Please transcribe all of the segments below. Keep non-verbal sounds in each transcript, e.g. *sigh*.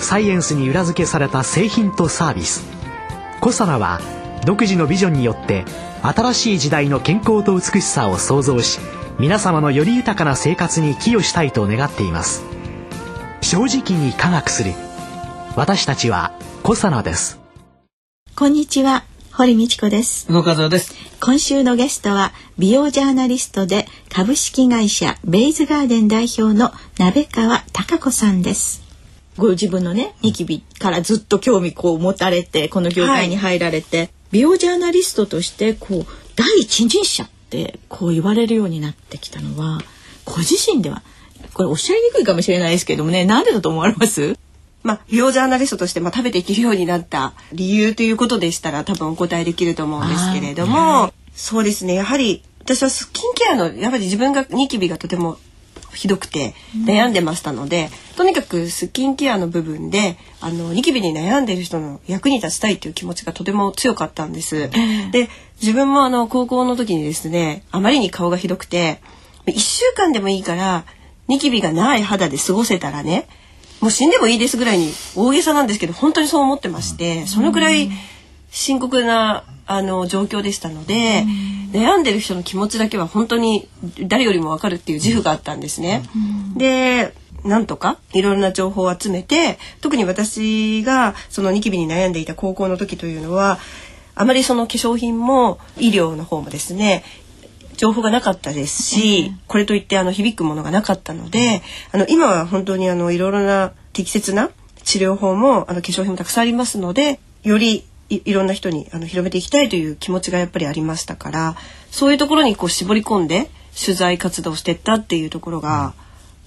サイエンスに裏付けされた製品とサービス。コサナは独自のビジョンによって新しい時代の健康と美しさを創造し皆様のより豊かな生活に寄与したいと願っています。正直に科学する。私たちはコサナです。こんにちは堀道子です。動和です。今週のゲストは美容ジャーナリストで株式会社ベイズガーデン代表の鍋川貴子さんですご自分のねニキビからずっと興味こう持たれてこの業界に入られて、はい、美容ジャーナリストとしてこう第一人者ってこう言われるようになってきたのはご自身ではこれおっしゃりにくいかもしれないですけどもねなんでだと思われます？まあ、美容ジャーナリストとして、まあ、食べていけるようになった理由ということでしたら多分お答えできると思うんですけれども、そうですね。やはり私はスキンケアのやっぱり自分がニキビがとてもひどくて悩んでましたので、うん、とにかくスキンケアの部分であのニキビに悩んでる人の役に立ちたいという気持ちがとても強かったんです。で自分もあの高校の時にですねあまりに顔がひどくて1週間でもいいからニキビがない肌で過ごせたらねもう死んでもいいですぐらいに大げさなんですけど本当にそう思ってましてそのくらい深刻なあの状況でしたので、悩んでる人の気持ちだけは本当に誰よりも分かるっていう自負があったんですね。でなんとかいろいろな情報を集めて特に私がそのニキビに悩んでいた高校の時というのはあまりその化粧品も医療の方もですね情報がなかったですし、これといってあの響くものがなかったので、あの今は本当にあのいろいろな適切な治療法もあの化粧品もたくさんありますので、よりいろんな人にあの広めていきたいという気持ちがやっぱりありましたからそういうところにこう絞り込んで取材活動してったっていうところが、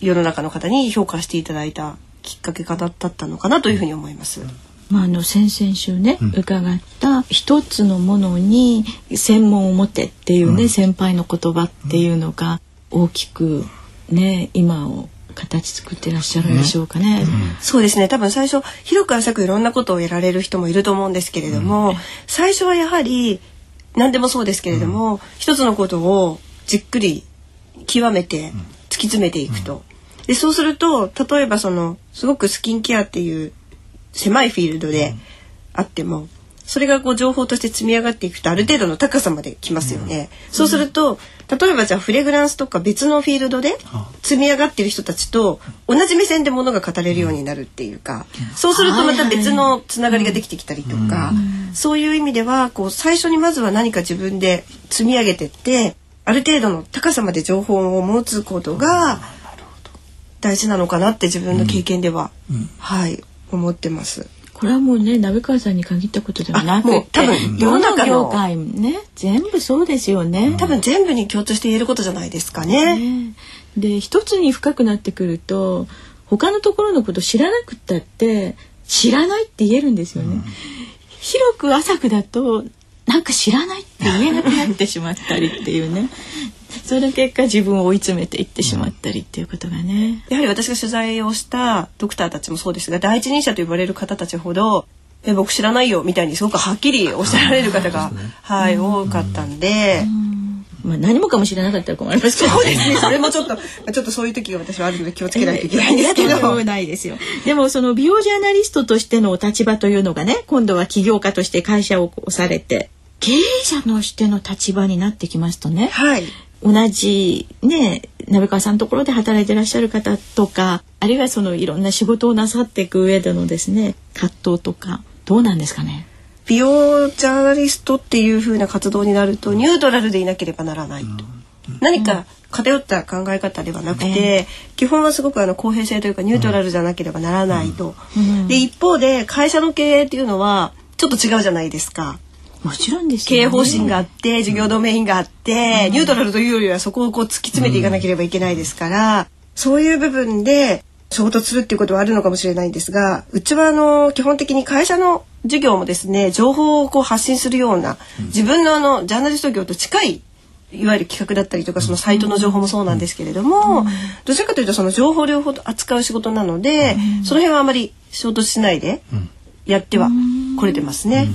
世の中の方に評価していただいたきっかけ方だったのかなというふうに思います。まあ、あの先々週ね、うん、伺った一つのものに専門を持てっていうね、うん、先輩の言葉っていうのが大きくね今を形作ってらっしゃるんでしょうかね。うん、そうですね。多分最初広く浅くいろんなことをやられる人もいると思うんですけれども、うん、最初はやはり何でもそうですけれども、うん、一つのことをじっくり極めて突き詰めていくと。でそうすると例えばそのすごくスキンケアっていう狭いフィールドであっても、それがこう情報として積み上がっていくとある程度の高さまで来ますよね。うん、そうすると例えばじゃあフレグランスとか別のフィールドで積み上がっている人たちと同じ目線でものが語れるようになるっていうか、そうするとまた別のつながりができてきたりとか、そういう意味ではこう最初にまずは何か自分で積み上げてってある程度の高さまで情報を持つことが大事なのかなって自分の経験では、はい思ってます。これはもうね鍋川さんに限ったことではなくて多分世の中業界ね全部そうですよね多分全部に共通して言えることじゃないですかね。ねで一つに深くなってくると他のところのこと知らなくったって知らないって言えるんですよね。うん、広く浅くだとなんか知らないって言えなくなってしまったりっていうね *laughs* その結果自分を追い詰めていってしまったりっていうことがね、やはり私が取材をしたドクターたちもそうですが第一人者と呼ばれる方たちほど「え僕知らないよ」みたいにすごくはっきりおっしゃられる方が、ね、はい、多かったんで。まあ何もかも知らなかったら困りますけど、そうですね。それもちょっとちょっとそういう時が私はあるので気をつけないといけないんですけど。ないですよ。*laughs* でもその美容ジャーナリストとしてのお立場というのがね、今度は起業家として会社をされて、経営者としての立場になってきますとね、はい、同じね鍋川さんのところで働いてらっしゃる方とかあるいはそのいろんな仕事をなさっていく上でのですね葛藤とかどうなんですかね？美容ジャーナリストっていう風な活動になるとニュートラルでいなければならないと、うん、何か偏った考え方ではなくて、基本はすごくあの公平性というかニュートラルじゃなければならないと、うん、で一方で会社の経営っていうのはちょっと違うじゃないですか。もちろんです、ね、経営方針があって事業ドメインがあって、うん、ニュートラルというよりはそこをこう突き詰めていかなければいけないですから、そういう部分で衝突するっていうことはあるのかもしれないんですがうちはあの基本的に会社の授業もですね情報をこう発信するような自分のあのジャーナリスト業と近いいわゆる企画だったりとかそのサイトの情報もそうなんですけれども、どちらかというとその情報両方扱う仕事なので、その辺はあまり衝突しないでやってはこれてますね。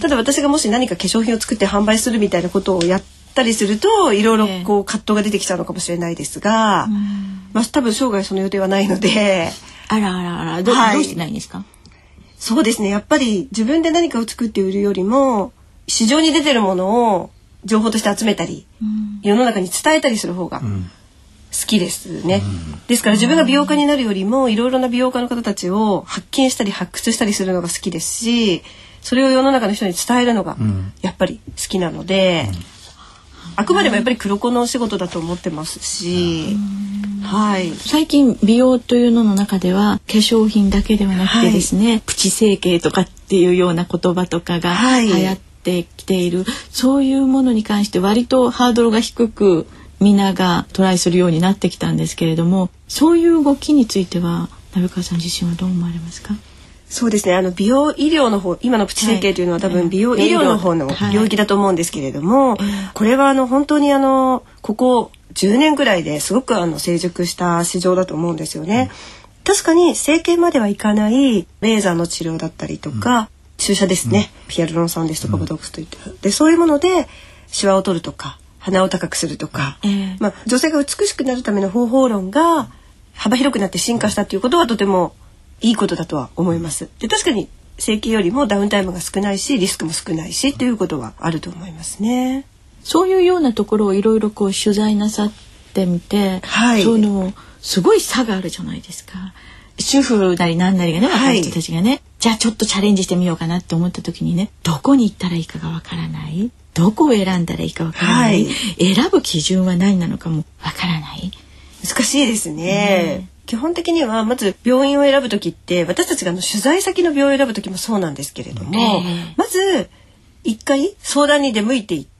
ただ私がもし何か化粧品を作って販売するみたいなことをやったりするといろいろこう葛藤が出てきちゃうのかもしれないですが、まあ多分生涯その予定はないので。あらあらあらど,、はい。どうしてないんですか？そうですね。やっぱり自分で何かを作って売るよりも市場に出てるものを情報として集めたり、世の中に伝えたりする方が好きですね、ですから自分が美容家になるよりもいろいろな美容家の方たちを発見したり発掘したりするのが好きですしそれを世の中の人に伝えるのがやっぱり好きなので、あくまでもやっぱり黒子のお仕事だと思ってますし、はい。最近美容というのの中では化粧品だけではなくてですね、プチ整形とかっていうような言葉とかがはい。流行ってきている、そういうものに関して割とハードルが低く皆がトライするようになってきたんですけれどもそういう動きについては鍋川さん自身はどう思われますか？そうですね。あの美容医療の方、今のプチ整形というのは多はい。分美容医療の方のはい領域だと思うんですけれども、これはあの本当にあのここ10年ぐらいですごくあの成熟した市場だと思うんですよね。確かに整形まではいかないレーザーの治療だったりとか、注射ですね。ピアルロン酸ですとかボトックスといった。でそういうものでシワを取るとか鼻を高くするとか、ええまあ女性が美しくなるための方法論が幅広くなって進化したということはとてもいいことだとは思います。で確かに整形よりもダウンタイムが少ないしリスクも少ないしということはあると思いますね。そういうようなところをいろいろこう取材なさってみて、はいそのすごい差があるじゃないですか。主婦なりなんなりがねはい。若い人たちがね、じゃあちょっとチャレンジしてみようかなって思った時にねどこに行ったらいいかがわからない？どこを選んだらいいかわからない、は選ぶ基準は何なのかもわからない？難しいですね。基本的にはまず病院を選ぶ時って私たちがあの取材先の病院を選ぶ時もそうなんですけれども、ええ。まず一回相談に出向いていって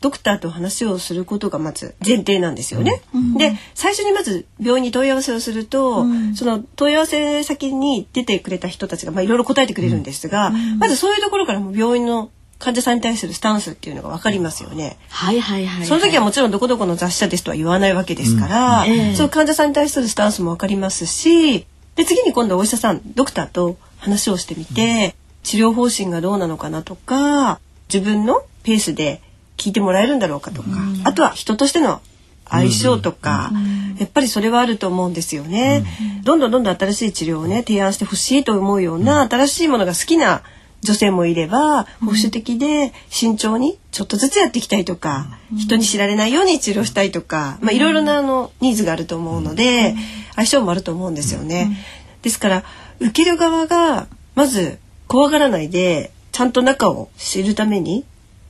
ドクターと話をすることがまず前提なんですよね。で最初にまず病院に問い合わせをすると、その問い合わせ先に出てくれた人たちがまあいろいろ答えてくれるんですが、まずそういうところからも病院の患者さんに対するスタンスっていうのが分かりますよね。はいはいはい、はい。その時はもちろんどこどこの雑誌社ですとは言わないわけですから、うん。ええ。その患者さんに対するスタンスもわかりますしで次に今度はお医者さんドクターと話をしてみて、治療方針がどうなのかなとか自分のペースで聞いてもらえるんだろうかとか、あとは人としての相性とか、やっぱりそれはあると思うんですよね。どんどんどんどん新しい治療をね提案してほしいと思うような新しいものが好きな女性もいれば保守的で慎重にちょっとずつやっていきたいとか、人に知られないように治療したいとか、まあ、いろいろなあのニーズがあると思うので、相性もあると思うんですよね。ですから受ける側がまず怖がらないでちゃんと中を知るために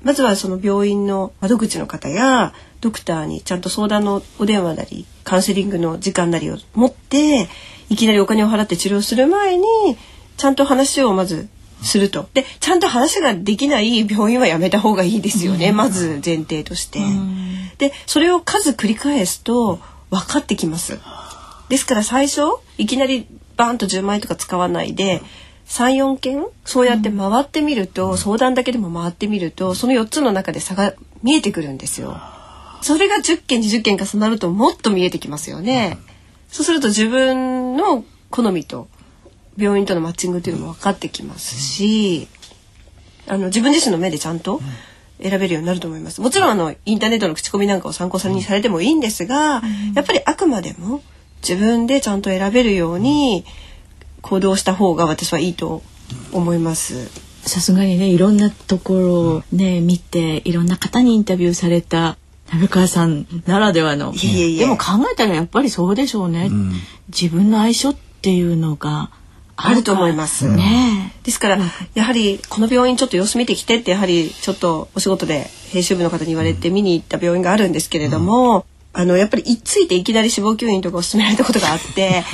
まずはその病院の窓口の方やドクターにちゃんと相談のお電話なりカウンセリングの時間なりを持っていきなりお金を払って治療する前にちゃんと話をまずすると。でちゃんと話ができない病院はやめた方がいいですよね、まず前提として。でそれを数繰り返すと分かってきます。ですから最初いきなりバーンと10万円とか使わないで34件？そうやって回ってみると、相談だけでも回ってみるとその4つの中で差が見えてくるんですよ。それが10件20件重なるともっと見えてきますよね。そうすると自分の好みと病院とのマッチングっていうのも分かってきますし、あの自分自身の目でちゃんと選べるようになると思います。もちろんあのインターネットの口コミなんかを参考にされてもいいんですが、やっぱりあくまでも自分でちゃんと選べるように行動した方が私はいいと思います。さすがにねいろんなところをね見ていろんな方にインタビューされた鍋川さんならではの。いえいえいえ。でも考えたらやっぱりそうでしょうね、自分の相性っていうのがあると思います。ね。ですから、やはりこの病院ちょっと様子見てきてってやはりちょっとお仕事で編集部の方に言われて見に行った病院があるんですけれども、あのやっぱりいっついていきなり脂肪吸引とかを勧められたことがあって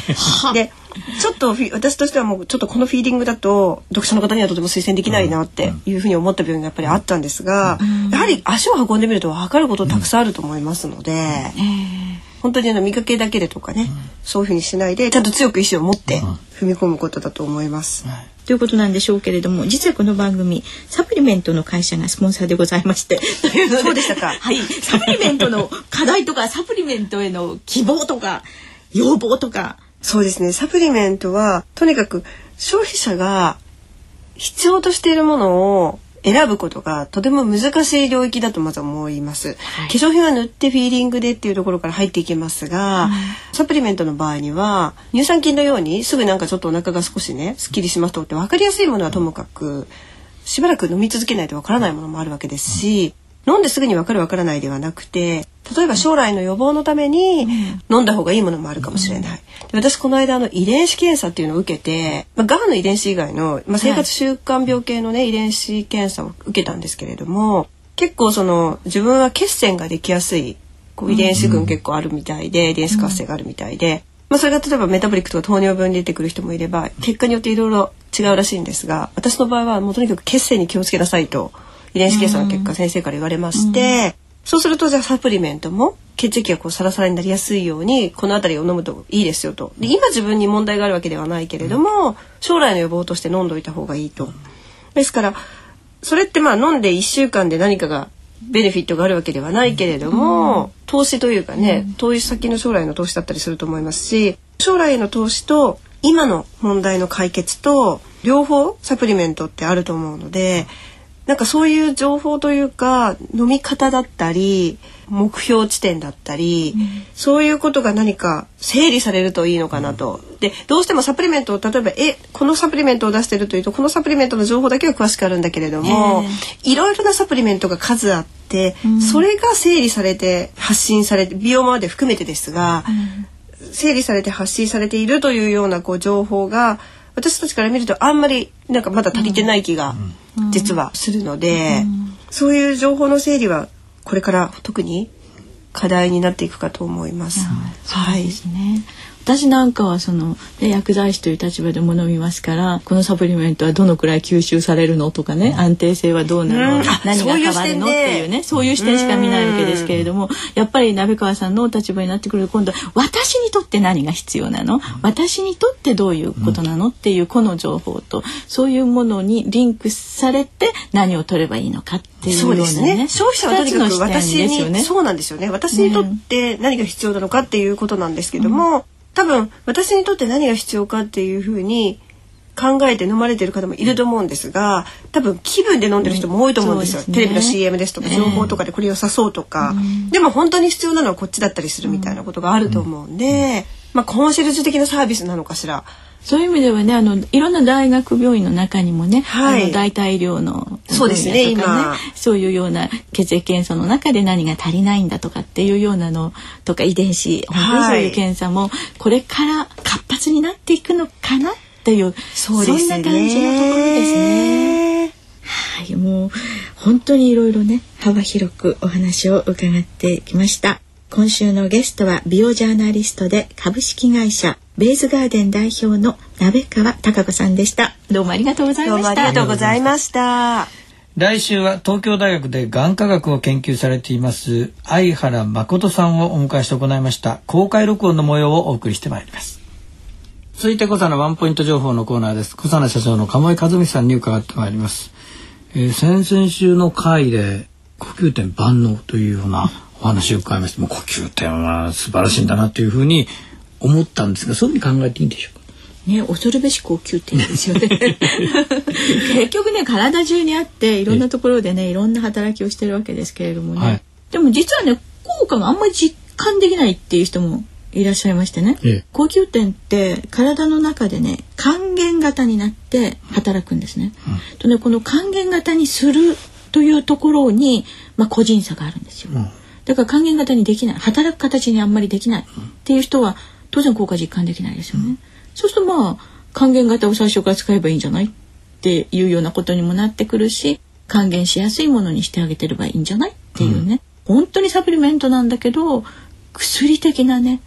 でちょっと私としてはもうちょっとこのフィーディングだと読者の方にはとても推薦できないなっていうふうに思った病院がやっぱりあったんですが、やはり足を運んでみると分かることたくさんあると思いますので。本当にあの見かけだけでとかね、そういうふうにしないでちゃんと強く意志を持って踏み込むことだと思います。ということなんでしょうけれども実はこの番組サプリメントの会社がスポンサーでございましてそうでしたか。はい。サプリメントの課題とかサプリメントへの希望とか要望とかそうですね。サプリメントはとにかく消費者が必要としているものを選ぶことがとても難しい領域だとまず思います、はい。化粧品は塗ってフィーリングでっていうところから入っていきますが、サプリメントの場合には乳酸菌のようにすぐなんかちょっとお腹が少しねすっきりしますとって分かりやすいものはともかくしばらく飲み続けないとわからないものもあるわけですし、飲んですぐにわかるわからないではなくて例えば将来の予防のために飲んだ方がいいものもあるかもしれない。で私この間あの遺伝子検査っていうのを受けて、まあ、がんの遺伝子以外の、まあ、生活習慣病系のね、遺伝子検査を受けたんですけれども結構その自分は血栓ができやすいこう遺伝子群結構あるみたいで、遺伝子活性があるみたいで、まあ、それが例えばメタボリックとか糖尿病に出てくる人もいれば結果によっていろいろ違うらしいんですが私の場合はもうとにかく血栓に気をつけなさいと遺伝子検査の結果先生から言われまして、そうするとじゃあサプリメントも血液がこうサラサラになりやすいようにこの辺りを飲むといいですよと。で今自分に問題があるわけではないけれども将来の予防として飲んどいた方がいいと。ですからそれってまあ飲んで1週間で何かがベネフィットがあるわけではないけれども、投資というかね、投資先の将来の投資だったりすると思いますし将来への投資と今の問題の解決と両方サプリメントってあると思うのでなんかそういう情報というか飲み方だったり目標地点だったり、そういうことが何か整理されるといいのかなと。でどうしてもサプリメントを例えばえこのサプリメントを出してるというとこのサプリメントの情報だけは詳しくあるんだけれども、いろいろなサプリメントが数あって、それが整理されて発信されて美容まで含めてですが、整理されて発信されているというようなこう情報が私たちから見るとあんまりなんかまだ足りてない気が実はするので、そういう情報の整理はこれから特に課題になっていくかと思います。はい。ですね。私なんかはその、ね、薬剤師という立場でも飲みますからこのサプリメントはどのくらい吸収されるのとかね、安定性はどうなの、うん。あ *laughs* 何が変わるのっていうねそういう視点しか見ないわけですけれどもやっぱり鍋川さんのお立場になってくると今度は私にとって何が必要なの？私にとってどういうことなのっていうこの情報とそういうものにリンクされて何を取ればいいのかっていうよそううなですね。ね消費者はとにかく私に、ね。そうなんですよね。私にとって何が必要なのかっていうことなんですけども、多分私にとって何が必要かっていうふうに考えて飲まれてる方もいると思うんですが、多分気分で飲んでる人も多いと思うんですよ。うんすね。テレビの CM ですとか情報とかでこれ良さそうとか、でも本当に必要なのはこっちだったりするみたいなことがあると思うんで、まあコンシェルジュ的なサービスなのかしら。そういう意味ではねあのいろんな大学病院の中にもね、はいあの代替医療のそうですね今そういうような血液検査の中で何が足りないんだとかっていうようなのとか遺伝子本当にそういう検査もこれから活発になっていくのかなっていうそうね。んな感じのところですね。はい、もう本当にいろいろね幅広くお話を伺ってきました。今週のゲストは美容ジャーナリストで株式会社ベイズガーデン代表の鍋川貴子さんでした。どうもありがとうございました。もありがとうございました。来週は東京大学でがん科学を研究されています相原誠さんをお迎えして行いました公開録音の模様をお送りしてまいります続いて小佐のワンポイント情報のコーナーです小佐社長の鴨井和美さんに伺ってまいります、えー先々週の回で呼吸点万能というようなお話を伺いましてもう呼吸点は素晴らしいんだなというふうに思ったんですがそういうふうに考えていいんでしょうか？ね、恐るべし高級店ですよね。*laughs* 結局ね、体中にあって、いろんなところでね、いろんな働きをしてるわけですけれどもね。はいでも実はね、効果があんまり実感できないっていう人もいらっしゃいましてね。ええ高級点って体の中でね、還元型になって働くんですね。とね、この還元型にするというところに、まあ、個人差があるんですよ。だから還元型にできない働く形にあんまりできないっていう人は当然効果実感できないですよね。そうするとまあ還元型を最初から使えばいいんじゃないっていうようなことにもなってくるし還元しやすいものにしてあげてればいいんじゃないっていうね、本当にサプリメントなんだけど薬的なね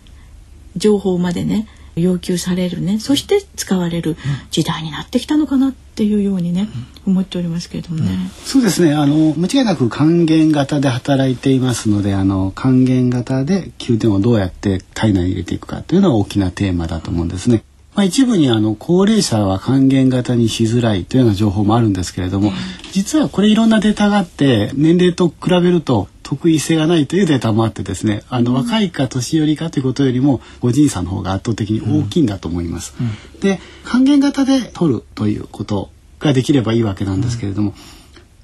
情報までね要求されるね。そして使われる時代になってきたのかなっていうようにね、思っておりますけれどもね。そうですね。あの間違いなく還元型で働いていますのであの還元型で9点をどうやって体内に入れていくかというのは大きなテーマだと思うんですね。まあ、一部にあの高齢者は還元型にしづらいというような情報もあるんですけれども、実はこれいろんなデータがあって年齢と比べると得意性がないというデータもあってですねあの若いか年寄りかということよりも個人差の方が圧倒的に大きいんだと思います。で還元型で取るということができればいいわけなんですけれども、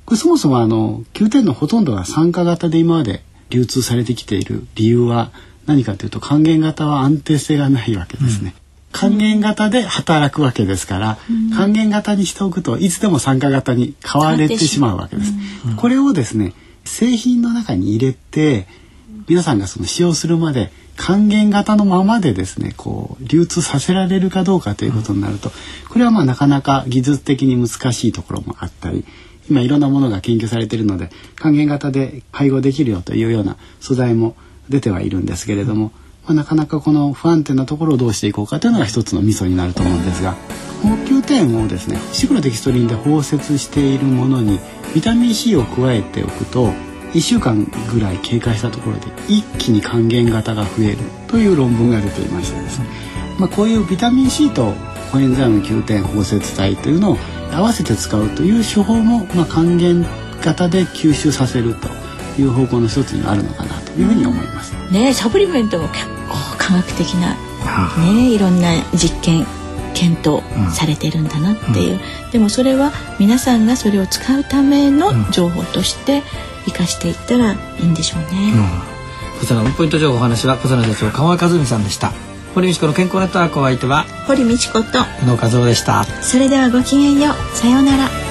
これそもそもあの9点のほとんどが参加型で今まで流通されてきている理由は何かというと還元型は安定性がないわけですね。還元型で働くわけですから、還元型にしておくといつでも参加型に変われてしまうわけです。これをですね製品の中に入れて皆さんがその使用するまで還元型のままでですねこう流通させられるかどうかということになるとこれはまあなかなか技術的に難しいところもあったり今いろんなものが研究されているので還元型で配合できるよというような素材も出てはいるんですけれども、まあ、なかなかこの不安定なところをどうしていこうかというのが一つのミソになると思うんですが高級点をですねシクロデキストリンで包摂しているものにビタミン C を加えておくと1週間ぐらい経過したところで一気に還元型が増えるという論文が出ていましてですね、まあ、こういうビタミン C とコエンザイム9点包摂体というのを合わせて使うという手法も、まあ、還元型で吸収させるという方向の一つにあるのかないうふうに思います。ねサプリメントも結構科学的なねいろんな実験検討されてるんだなっていう、うん、でもそれは皆さんがそれを使うための情報として生かしていったらいいんでしょうね。うん、こちらのポイント情報お話は小佐社長川和美さんでした。堀道子の健康ネットワークお相手は堀道子と宇野和夫でした。それではごきげんよう。さようなら。